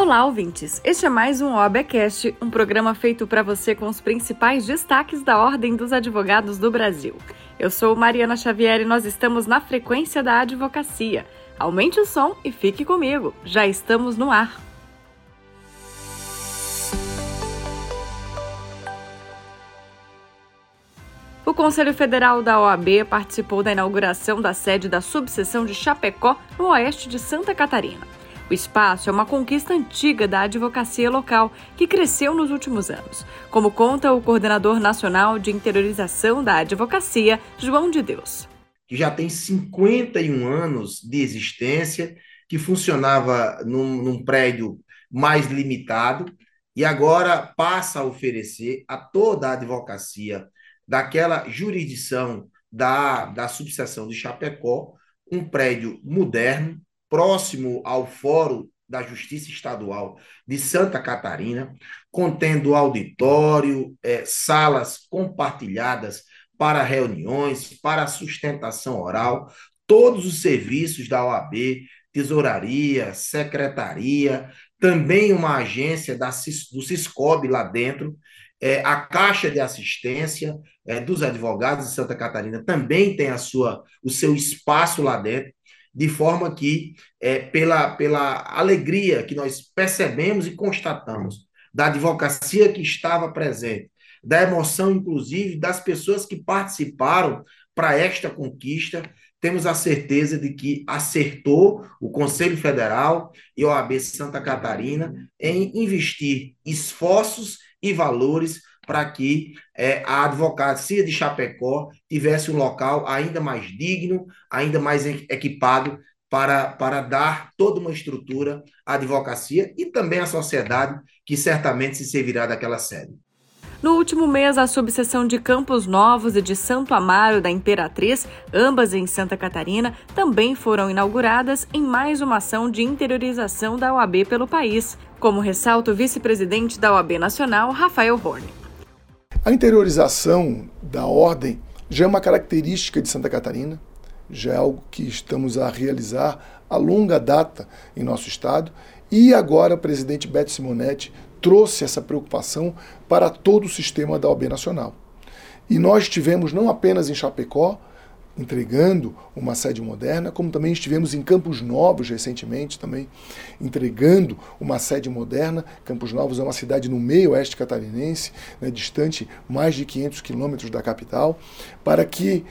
Olá, ouvintes! Este é mais um OABcast, um programa feito para você com os principais destaques da Ordem dos Advogados do Brasil. Eu sou Mariana Xavier e nós estamos na frequência da advocacia. Aumente o som e fique comigo, já estamos no ar. O Conselho Federal da OAB participou da inauguração da sede da subseção de Chapecó, no oeste de Santa Catarina. O espaço é uma conquista antiga da advocacia local, que cresceu nos últimos anos, como conta o coordenador nacional de interiorização da advocacia, João de Deus. Que já tem 51 anos de existência, que funcionava num, num prédio mais limitado e agora passa a oferecer a toda a advocacia daquela jurisdição da, da subseção de Chapecó um prédio moderno, próximo ao Fórum da Justiça Estadual de Santa Catarina, contendo auditório, é, salas compartilhadas para reuniões, para sustentação oral, todos os serviços da OAB, tesouraria, secretaria, também uma agência da, do Ciscob lá dentro, é, a Caixa de Assistência é, dos Advogados de Santa Catarina também tem a sua, o seu espaço lá dentro de forma que, é, pela, pela alegria que nós percebemos e constatamos da advocacia que estava presente, da emoção, inclusive, das pessoas que participaram para esta conquista, temos a certeza de que acertou o Conselho Federal e a OAB Santa Catarina em investir esforços e valores para que é, a advocacia de Chapecó tivesse um local ainda mais digno, ainda mais equipado para, para dar toda uma estrutura à advocacia e também à sociedade, que certamente se servirá daquela sede. No último mês, a subseção de Campos Novos e de Santo Amaro da Imperatriz, ambas em Santa Catarina, também foram inauguradas em mais uma ação de interiorização da OAB pelo país, como ressalta o vice-presidente da OAB Nacional, Rafael Horne. A interiorização da ordem já é uma característica de Santa Catarina, já é algo que estamos a realizar a longa data em nosso estado, e agora o presidente Beto Simonetti trouxe essa preocupação para todo o sistema da OAB Nacional. E nós tivemos não apenas em Chapecó, entregando uma sede moderna, como também estivemos em Campos Novos recentemente, também entregando uma sede moderna. Campos Novos é uma cidade no meio oeste catarinense, né, distante mais de 500 quilômetros da capital, para que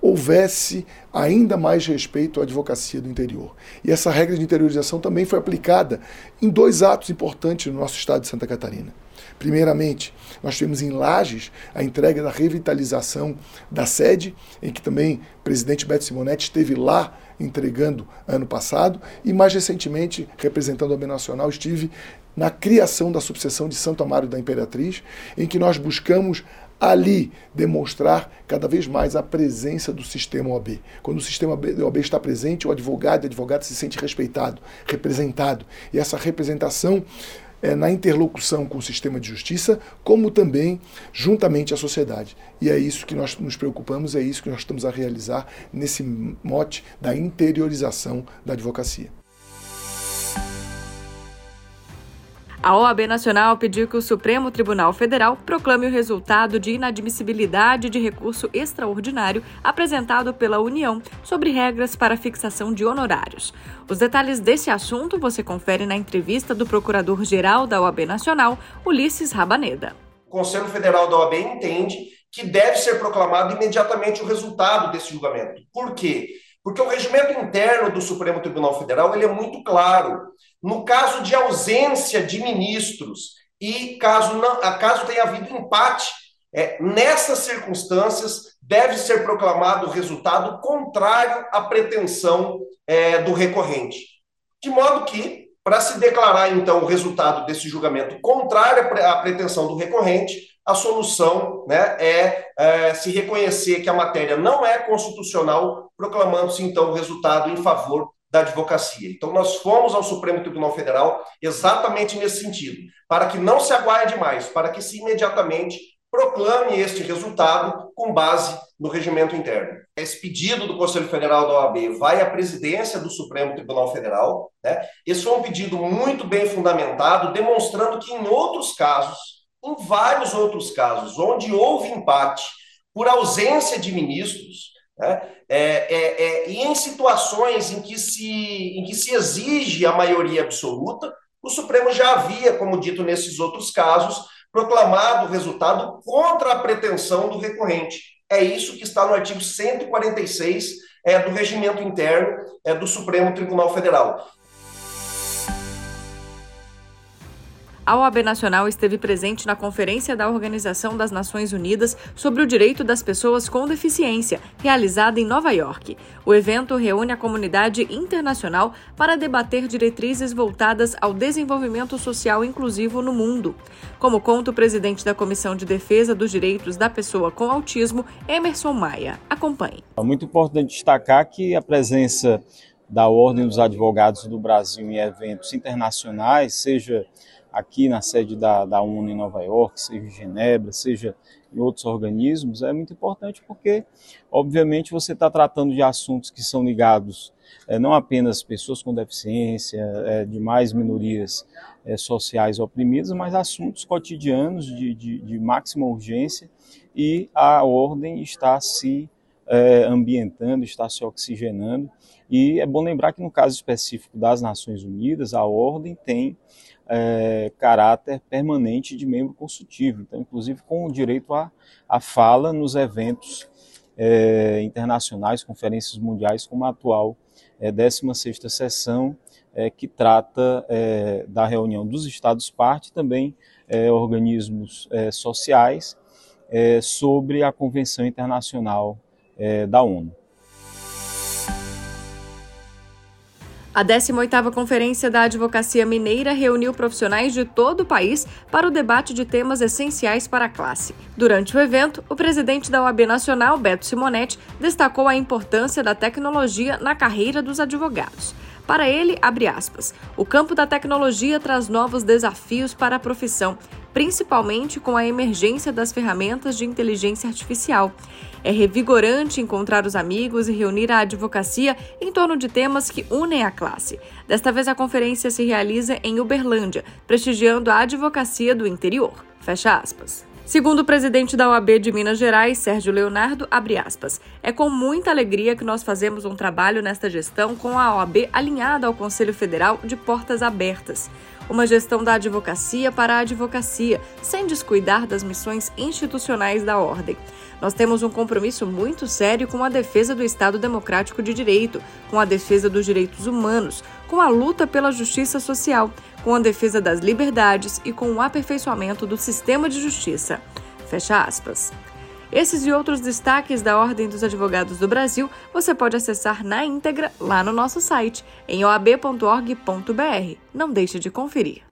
houvesse ainda mais respeito à advocacia do interior. E essa regra de interiorização também foi aplicada em dois atos importantes no nosso estado de Santa Catarina. Primeiramente, nós tivemos em Lages a entrega da revitalização da sede, em que também o presidente Beto Simonetti esteve lá entregando ano passado, e mais recentemente, representando a Nacional, estive na criação da subseção de Santo Amaro da Imperatriz, em que nós buscamos ali demonstrar cada vez mais a presença do sistema OAB. Quando o sistema OAB está presente, o advogado e a advogada se sente respeitado, representado. E essa representação é, na interlocução com o sistema de justiça, como também juntamente à sociedade. E é isso que nós nos preocupamos, é isso que nós estamos a realizar nesse mote da interiorização da advocacia. A OAB Nacional pediu que o Supremo Tribunal Federal proclame o resultado de inadmissibilidade de recurso extraordinário apresentado pela União sobre regras para fixação de honorários. Os detalhes desse assunto você confere na entrevista do Procurador-Geral da OAB Nacional, Ulisses Rabaneda. O Conselho Federal da OAB entende que deve ser proclamado imediatamente o resultado desse julgamento. Por quê? Porque o regimento interno do Supremo Tribunal Federal ele é muito claro. No caso de ausência de ministros e caso, não, caso tenha havido empate, é, nessas circunstâncias deve ser proclamado o resultado contrário à pretensão é, do recorrente. De modo que, para se declarar então o resultado desse julgamento contrário à pretensão do recorrente, a solução né, é, é, se reconhecer que a matéria não é constitucional, proclamando-se então o resultado em favor da advocacia. Então, nós fomos ao Supremo Tribunal Federal exatamente nesse sentido, para que não se aguarde mais, para que se imediatamente proclame este resultado com base no regimento interno. Esse pedido do Conselho Federal da OAB vai à presidência do Supremo Tribunal Federal. Né? Esse foi um pedido muito bem fundamentado, demonstrando que em outros casos, em vários outros casos, onde houve empate por ausência de ministros, né? É, é, é, e em situações em que, se, em que se exige a maioria absoluta, o Supremo já havia, como dito nesses outros casos, proclamado o resultado contra a pretensão do recorrente. É isso que está no artigo 146 é, do regimento interno é, do Supremo Tribunal Federal. A OAB Nacional esteve presente na Conferência da Organização das Nações Unidas sobre o Direito das Pessoas com Deficiência, realizada em Nova York. O evento reúne a comunidade internacional para debater diretrizes voltadas ao desenvolvimento social inclusivo no mundo. Como conta o presidente da Comissão de Defesa dos Direitos da Pessoa com Autismo, Emerson Maia. Acompanhe. É muito importante destacar que a presença da Ordem dos Advogados do Brasil em eventos internacionais, seja aqui na sede da, da ONU em Nova York, seja em Genebra, seja em outros organismos, é muito importante porque, obviamente, você está tratando de assuntos que são ligados é, não apenas pessoas com deficiência, é, demais minorias é, sociais oprimidas, mas assuntos cotidianos de, de, de, máxima urgência e a ordem está se é, ambientando, está se oxigenando. E é bom lembrar que no caso específico das Nações Unidas, a ordem tem é, caráter permanente de membro consultivo, então, inclusive com o direito à, à fala nos eventos é, internacionais, conferências mundiais, como a atual é, 16ª sessão, é, que trata é, da reunião dos Estados-parte, também é, organismos é, sociais, sobre a Convenção Internacional da ONU. A 18ª Conferência da Advocacia Mineira reuniu profissionais de todo o país para o debate de temas essenciais para a classe. Durante o evento, o presidente da OAB Nacional, Beto Simonetti, destacou a importância da tecnologia na carreira dos advogados. Para ele, abre aspas, o campo da tecnologia traz novos desafios para a profissão, principalmente com a emergência das ferramentas de inteligência artificial. É revigorante encontrar os amigos e reunir a advocacia em torno de temas que unem a classe. Desta vez, a conferência se realiza em Uberlândia, prestigiando a advocacia do interior. Fecha aspas. Segundo o presidente da OAB de Minas Gerais, Sérgio Leonardo, aspas, é com muita alegria que nós fazemos um trabalho nesta gestão com a OAB alinhada ao Conselho Federal de portas abertas. Uma gestão da advocacia para a advocacia, sem descuidar das missões institucionais da ordem. Nós temos um compromisso muito sério com a defesa do Estado Democrático de Direito, com a defesa dos direitos humanos, com a luta pela justiça social, com a defesa das liberdades e com o aperfeiçoamento do sistema de justiça. Fecha aspas. Esses e outros destaques da Ordem dos Advogados do Brasil você pode acessar na íntegra lá no nosso site, em oab.org.br. Não deixe de conferir.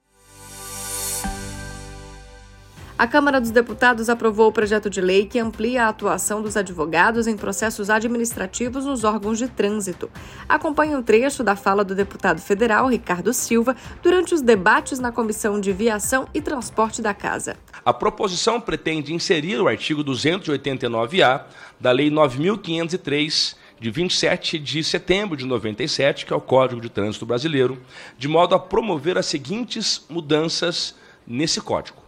A Câmara dos Deputados aprovou o projeto de lei que amplia a atuação dos advogados em processos administrativos nos órgãos de trânsito. Acompanhe um trecho da fala do deputado federal Ricardo Silva durante os debates na Comissão de Viação e Transporte da Casa. A proposição pretende inserir o artigo 289-A da Lei 9503 de 27 de setembro de 97, que é o Código de Trânsito Brasileiro, de modo a promover as seguintes mudanças nesse código.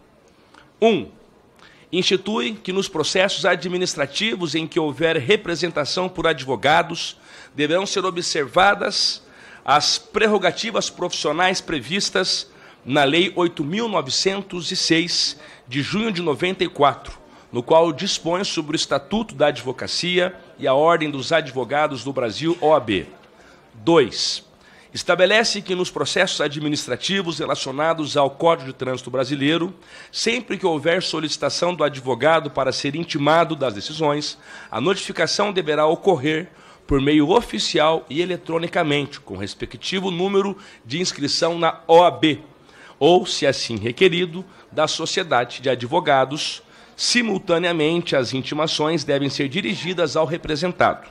1. Um, institui que nos processos administrativos em que houver representação por advogados deverão ser observadas as prerrogativas profissionais previstas na Lei 8.906 de junho de 94, no qual dispõe sobre o Estatuto da Advocacia e a Ordem dos Advogados do Brasil, OAB. 2 estabelece que nos processos administrativos relacionados ao Código de Trânsito Brasileiro, sempre que houver solicitação do advogado para ser intimado das decisões, a notificação deverá ocorrer por meio oficial e eletronicamente, com respectivo número de inscrição na OAB, ou, se assim requerido, da Sociedade de Advogados. Simultaneamente, as intimações devem ser dirigidas ao representado.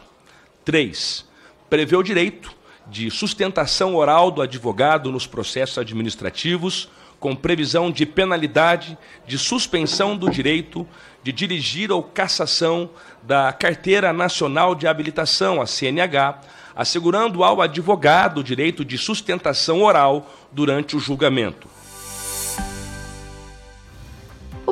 3. Prevê o direito de sustentação oral do advogado nos processos administrativos com previsão de penalidade de suspensão do direito de dirigir ou cassação da Carteira Nacional de Habilitação, a CNH, assegurando ao advogado o direito de sustentação oral durante o julgamento.